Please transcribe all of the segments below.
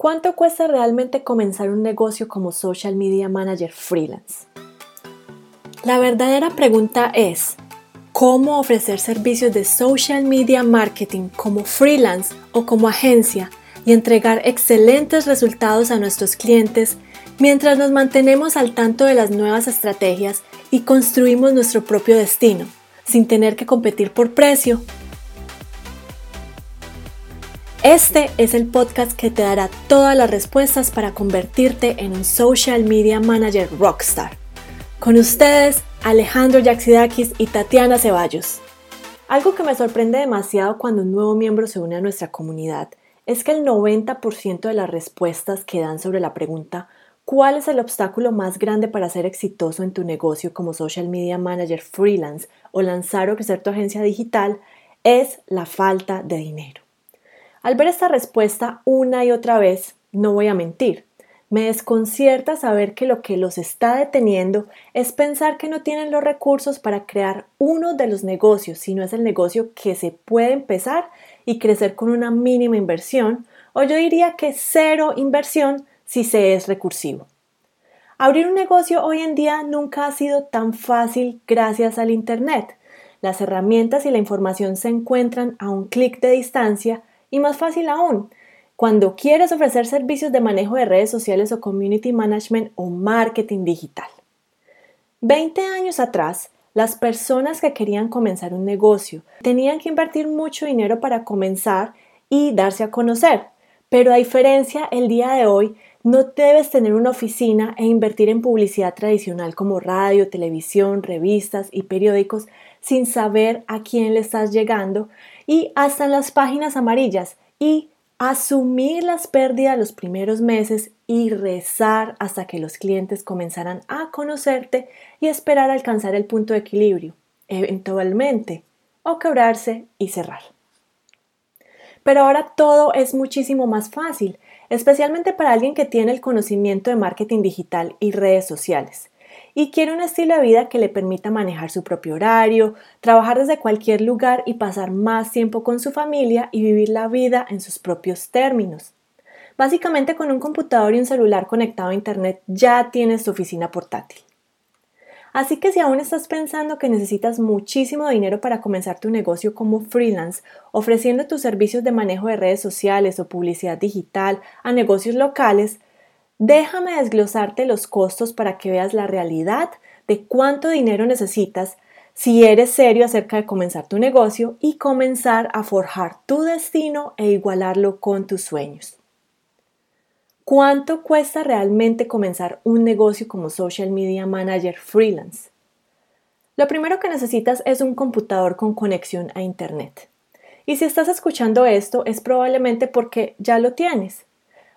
¿Cuánto cuesta realmente comenzar un negocio como social media manager freelance? La verdadera pregunta es, ¿cómo ofrecer servicios de social media marketing como freelance o como agencia y entregar excelentes resultados a nuestros clientes mientras nos mantenemos al tanto de las nuevas estrategias y construimos nuestro propio destino, sin tener que competir por precio este es el podcast que te dará todas las respuestas para convertirte en un social media manager rockstar. Con ustedes, Alejandro Yaxidakis y Tatiana Ceballos. Algo que me sorprende demasiado cuando un nuevo miembro se une a nuestra comunidad es que el 90% de las respuestas que dan sobre la pregunta ¿cuál es el obstáculo más grande para ser exitoso en tu negocio como social media manager freelance o lanzar o crecer tu agencia digital? es la falta de dinero. Al ver esta respuesta una y otra vez, no voy a mentir, me desconcierta saber que lo que los está deteniendo es pensar que no tienen los recursos para crear uno de los negocios, sino es el negocio que se puede empezar y crecer con una mínima inversión, o yo diría que cero inversión si se es recursivo. Abrir un negocio hoy en día nunca ha sido tan fácil gracias al Internet. Las herramientas y la información se encuentran a un clic de distancia y más fácil aún, cuando quieres ofrecer servicios de manejo de redes sociales o community management o marketing digital. Veinte años atrás, las personas que querían comenzar un negocio tenían que invertir mucho dinero para comenzar y darse a conocer. Pero a diferencia, el día de hoy no debes tener una oficina e invertir en publicidad tradicional como radio, televisión, revistas y periódicos sin saber a quién le estás llegando y hasta en las páginas amarillas y asumir las pérdidas los primeros meses y rezar hasta que los clientes comenzaran a conocerte y esperar alcanzar el punto de equilibrio, eventualmente, o quebrarse y cerrar. Pero ahora todo es muchísimo más fácil, especialmente para alguien que tiene el conocimiento de marketing digital y redes sociales y quiere un estilo de vida que le permita manejar su propio horario, trabajar desde cualquier lugar y pasar más tiempo con su familia y vivir la vida en sus propios términos. Básicamente con un computador y un celular conectado a Internet ya tienes tu oficina portátil. Así que si aún estás pensando que necesitas muchísimo dinero para comenzar tu negocio como freelance, ofreciendo tus servicios de manejo de redes sociales o publicidad digital a negocios locales, Déjame desglosarte los costos para que veas la realidad de cuánto dinero necesitas si eres serio acerca de comenzar tu negocio y comenzar a forjar tu destino e igualarlo con tus sueños. ¿Cuánto cuesta realmente comenzar un negocio como social media manager freelance? Lo primero que necesitas es un computador con conexión a Internet. Y si estás escuchando esto es probablemente porque ya lo tienes.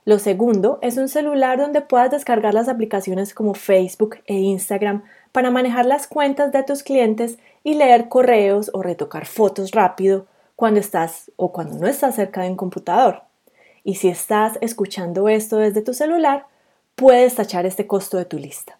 Lo segundo es un celular donde puedas descargar las aplicaciones como Facebook e Instagram para manejar las cuentas de tus clientes y leer correos o retocar fotos rápido cuando estás o cuando no estás cerca de un computador. Y si estás escuchando esto desde tu celular, puedes tachar este costo de tu lista.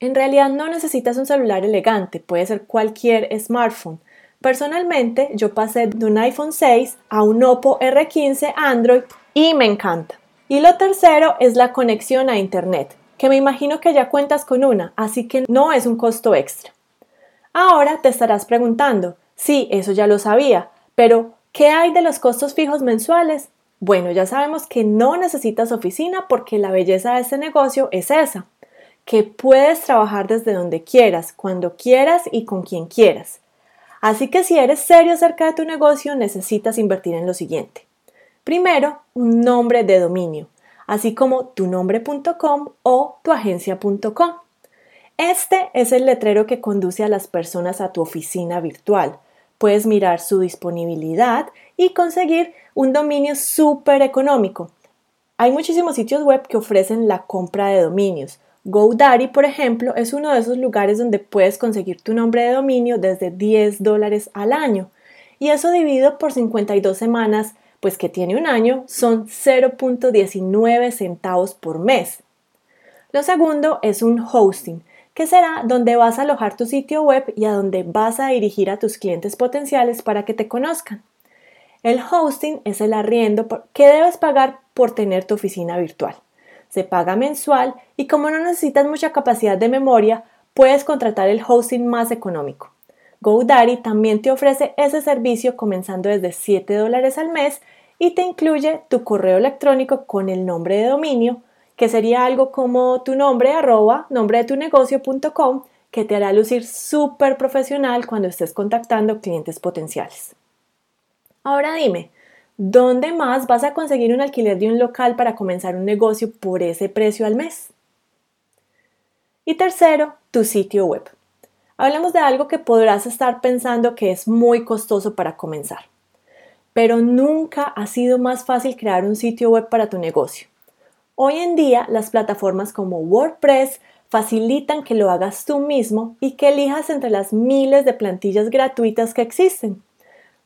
En realidad no necesitas un celular elegante, puede ser cualquier smartphone. Personalmente, yo pasé de un iPhone 6 a un Oppo R15 Android y me encanta. Y lo tercero es la conexión a Internet, que me imagino que ya cuentas con una, así que no es un costo extra. Ahora te estarás preguntando, sí, eso ya lo sabía, pero ¿qué hay de los costos fijos mensuales? Bueno, ya sabemos que no necesitas oficina porque la belleza de este negocio es esa, que puedes trabajar desde donde quieras, cuando quieras y con quien quieras. Así que si eres serio acerca de tu negocio, necesitas invertir en lo siguiente. Primero, un nombre de dominio, así como tunombre.com o tuagencia.com. Este es el letrero que conduce a las personas a tu oficina virtual. Puedes mirar su disponibilidad y conseguir un dominio súper económico. Hay muchísimos sitios web que ofrecen la compra de dominios. GoDaddy, por ejemplo, es uno de esos lugares donde puedes conseguir tu nombre de dominio desde 10 dólares al año. Y eso dividido por 52 semanas pues que tiene un año, son 0.19 centavos por mes. Lo segundo es un hosting, que será donde vas a alojar tu sitio web y a donde vas a dirigir a tus clientes potenciales para que te conozcan. El hosting es el arriendo que debes pagar por tener tu oficina virtual. Se paga mensual y como no necesitas mucha capacidad de memoria, puedes contratar el hosting más económico. GoDaddy también te ofrece ese servicio comenzando desde 7 dólares al mes y te incluye tu correo electrónico con el nombre de dominio, que sería algo como tu nombre arroba nombre de tu negocio.com, que te hará lucir súper profesional cuando estés contactando clientes potenciales. Ahora dime, ¿dónde más vas a conseguir un alquiler de un local para comenzar un negocio por ese precio al mes? Y tercero, tu sitio web. Hablemos de algo que podrás estar pensando que es muy costoso para comenzar, pero nunca ha sido más fácil crear un sitio web para tu negocio. Hoy en día las plataformas como WordPress facilitan que lo hagas tú mismo y que elijas entre las miles de plantillas gratuitas que existen.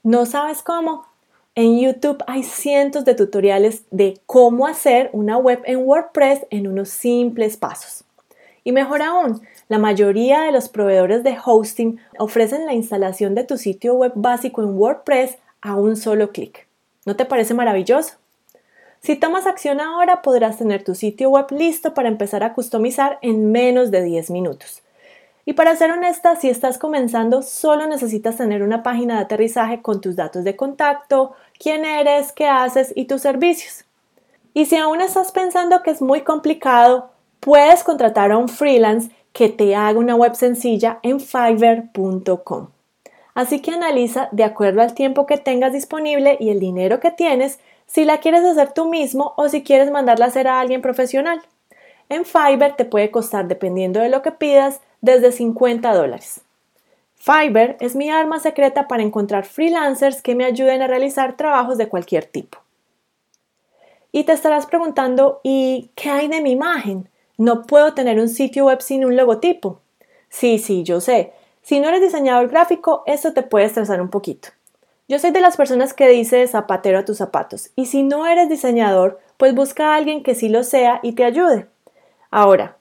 ¿No sabes cómo? En YouTube hay cientos de tutoriales de cómo hacer una web en WordPress en unos simples pasos. Y mejor aún, la mayoría de los proveedores de hosting ofrecen la instalación de tu sitio web básico en WordPress a un solo clic. ¿No te parece maravilloso? Si tomas acción ahora, podrás tener tu sitio web listo para empezar a customizar en menos de 10 minutos. Y para ser honesta, si estás comenzando, solo necesitas tener una página de aterrizaje con tus datos de contacto, quién eres, qué haces y tus servicios. Y si aún estás pensando que es muy complicado, puedes contratar a un freelance que te haga una web sencilla en fiverr.com. Así que analiza de acuerdo al tiempo que tengas disponible y el dinero que tienes si la quieres hacer tú mismo o si quieres mandarla a hacer a alguien profesional. En Fiverr te puede costar, dependiendo de lo que pidas, desde 50 dólares. Fiverr es mi arma secreta para encontrar freelancers que me ayuden a realizar trabajos de cualquier tipo. Y te estarás preguntando, ¿y qué hay de mi imagen? No puedo tener un sitio web sin un logotipo. Sí, sí, yo sé. Si no eres diseñador gráfico, eso te puede estresar un poquito. Yo soy de las personas que dice zapatero a tus zapatos. Y si no eres diseñador, pues busca a alguien que sí lo sea y te ayude. Ahora,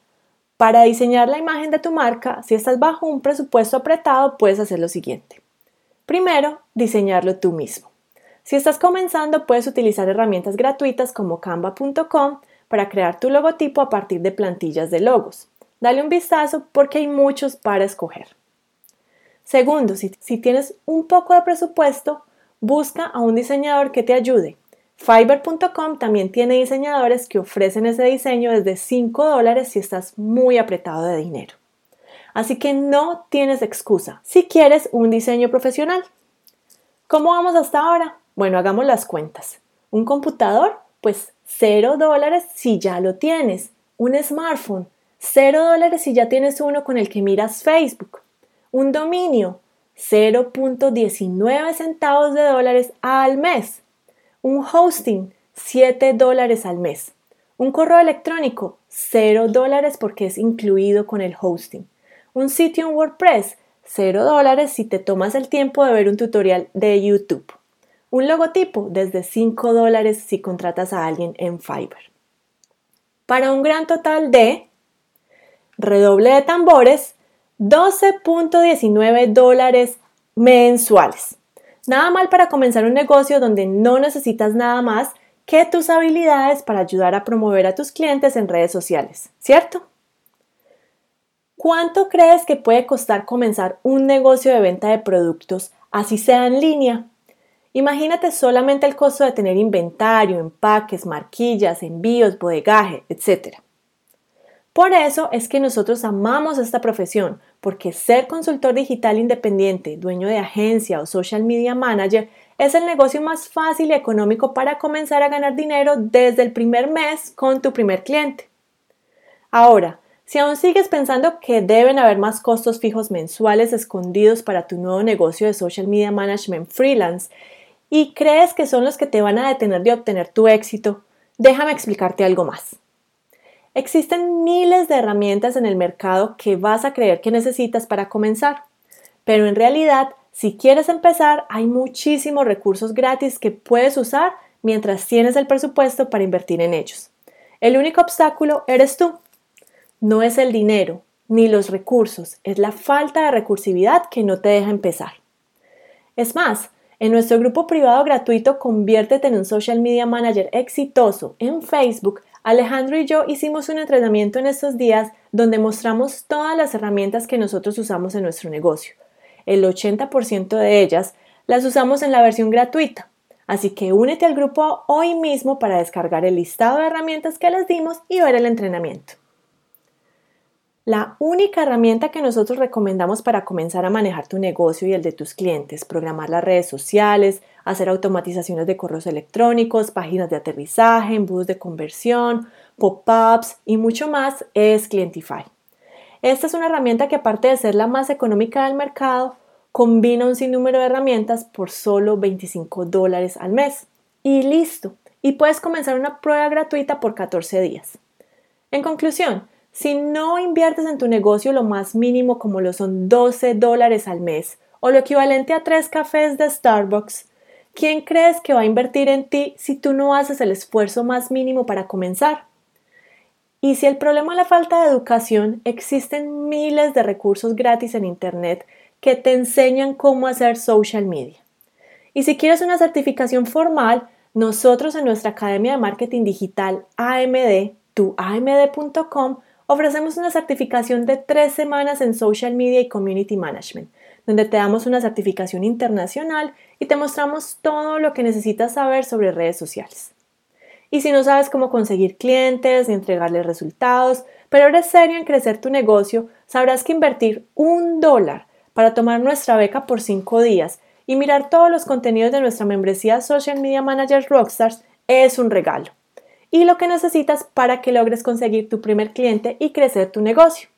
para diseñar la imagen de tu marca, si estás bajo un presupuesto apretado, puedes hacer lo siguiente. Primero, diseñarlo tú mismo. Si estás comenzando, puedes utilizar herramientas gratuitas como canva.com para crear tu logotipo a partir de plantillas de logos. Dale un vistazo porque hay muchos para escoger. Segundo, si, tienes un poco de presupuesto, busca a un diseñador que te ayude. Fiverr.com también tiene diseñadores que ofrecen ese diseño desde 5 dólares si estás muy apretado de dinero. Así que no tienes excusa si quieres un diseño profesional. ¿Cómo vamos hasta ahora? Bueno, hagamos las cuentas. Un computador, pues 0 dólares si ya lo tienes. Un smartphone. 0 dólares si ya tienes uno con el que miras Facebook. Un dominio. 0.19 centavos de dólares al mes. Un hosting. 7 dólares al mes. Un correo electrónico. 0 dólares porque es incluido con el hosting. Un sitio en WordPress. 0 dólares si te tomas el tiempo de ver un tutorial de YouTube. Un logotipo desde 5 dólares si contratas a alguien en Fiverr. Para un gran total de, redoble de tambores, 12.19 dólares mensuales. Nada mal para comenzar un negocio donde no necesitas nada más que tus habilidades para ayudar a promover a tus clientes en redes sociales, ¿cierto? ¿Cuánto crees que puede costar comenzar un negocio de venta de productos, así sea en línea? Imagínate solamente el costo de tener inventario, empaques, marquillas, envíos, bodegaje, etc. Por eso es que nosotros amamos esta profesión, porque ser consultor digital independiente, dueño de agencia o social media manager es el negocio más fácil y económico para comenzar a ganar dinero desde el primer mes con tu primer cliente. Ahora, si aún sigues pensando que deben haber más costos fijos mensuales escondidos para tu nuevo negocio de social media management freelance y crees que son los que te van a detener de obtener tu éxito, déjame explicarte algo más. Existen miles de herramientas en el mercado que vas a creer que necesitas para comenzar, pero en realidad, si quieres empezar, hay muchísimos recursos gratis que puedes usar mientras tienes el presupuesto para invertir en ellos. El único obstáculo eres tú. No es el dinero ni los recursos, es la falta de recursividad que no te deja empezar. Es más, En nuestro grupo privado gratuito Conviértete en un social media manager exitoso en Facebook, Alejandro y yo hicimos un entrenamiento en estos días donde mostramos todas las herramientas que nosotros usamos en nuestro negocio. El 80% de ellas las usamos en la versión gratuita. Así que únete al grupo hoy mismo para descargar el listado de herramientas que les dimos y ver el entrenamiento. La única herramienta que nosotros recomendamos para comenzar a manejar tu negocio y el de tus clientes, programar las redes sociales, hacer automatizaciones de correos electrónicos, páginas de aterrizaje, embudos de conversión, pop-ups y mucho más, es Clientify. Esta es una herramienta que aparte de ser la más económica del mercado, combina un sinnúmero de herramientas por solo 25 dólares al mes. Y listo. Y puedes comenzar una prueba gratuita por 14 días. En conclusión, si no inviertes en tu negocio lo más mínimo como lo son 12 dólares al mes o lo equivalente a 3 cafés de Starbucks, ¿quién crees que va a invertir en ti si tú no haces el esfuerzo más mínimo para comenzar? Y si el problema es la falta de educación, existen miles de recursos gratis en Internet que te enseñan cómo hacer social media. Y si quieres una certificación formal, nosotros en nuestra Academia de Marketing Digital AMD, tuamd.com, ofrecemos una certificación de tres semanas en Social Media y Community Management, donde te damos una certificación internacional y te mostramos todo lo que necesitas saber sobre redes sociales. Y si no sabes cómo conseguir clientes ni entregarles resultados, pero eres serio en crecer tu negocio, sabrás que invertir un dólar para tomar nuestra beca por cinco días y mirar todos los contenidos de nuestra membresía Social Media Manager Rockstars es un regalo y lo que necesitas para que logres conseguir tu primer cliente y crecer tu negocio.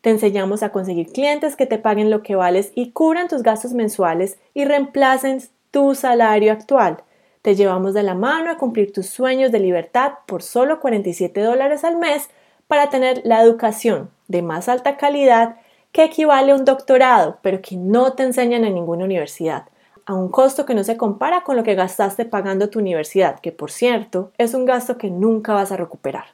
Te enseñamos a conseguir clientes que te paguen lo que vales y cubran tus gastos mensuales y reemplacen tu salario actual. Te llevamos de la mano a cumplir tus sueños de libertad por solo 47 dólares al mes para tener la educación de más alta calidad que equivale a un doctorado, pero que no te enseñan en ninguna universidad a un costo que no se compara con lo que gastaste pagando tu universidad, que por cierto es un gasto que nunca vas a recuperar.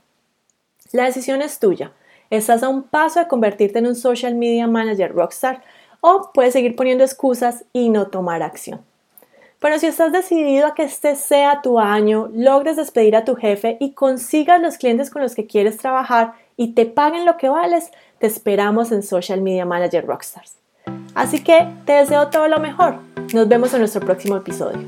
La decisión es tuya. Estás a un paso de convertirte en un social media manager rockstar o puedes seguir poniendo excusas y no tomar acción. Pero si estás decidido a que este sea tu año, logres despedir a tu jefe y consigas los clientes con los que quieres trabajar y te paguen lo que vales, te esperamos en Social Media Manager Rockstars. Así que te deseo todo lo mejor. Nos vemos en nuestro próximo episodio.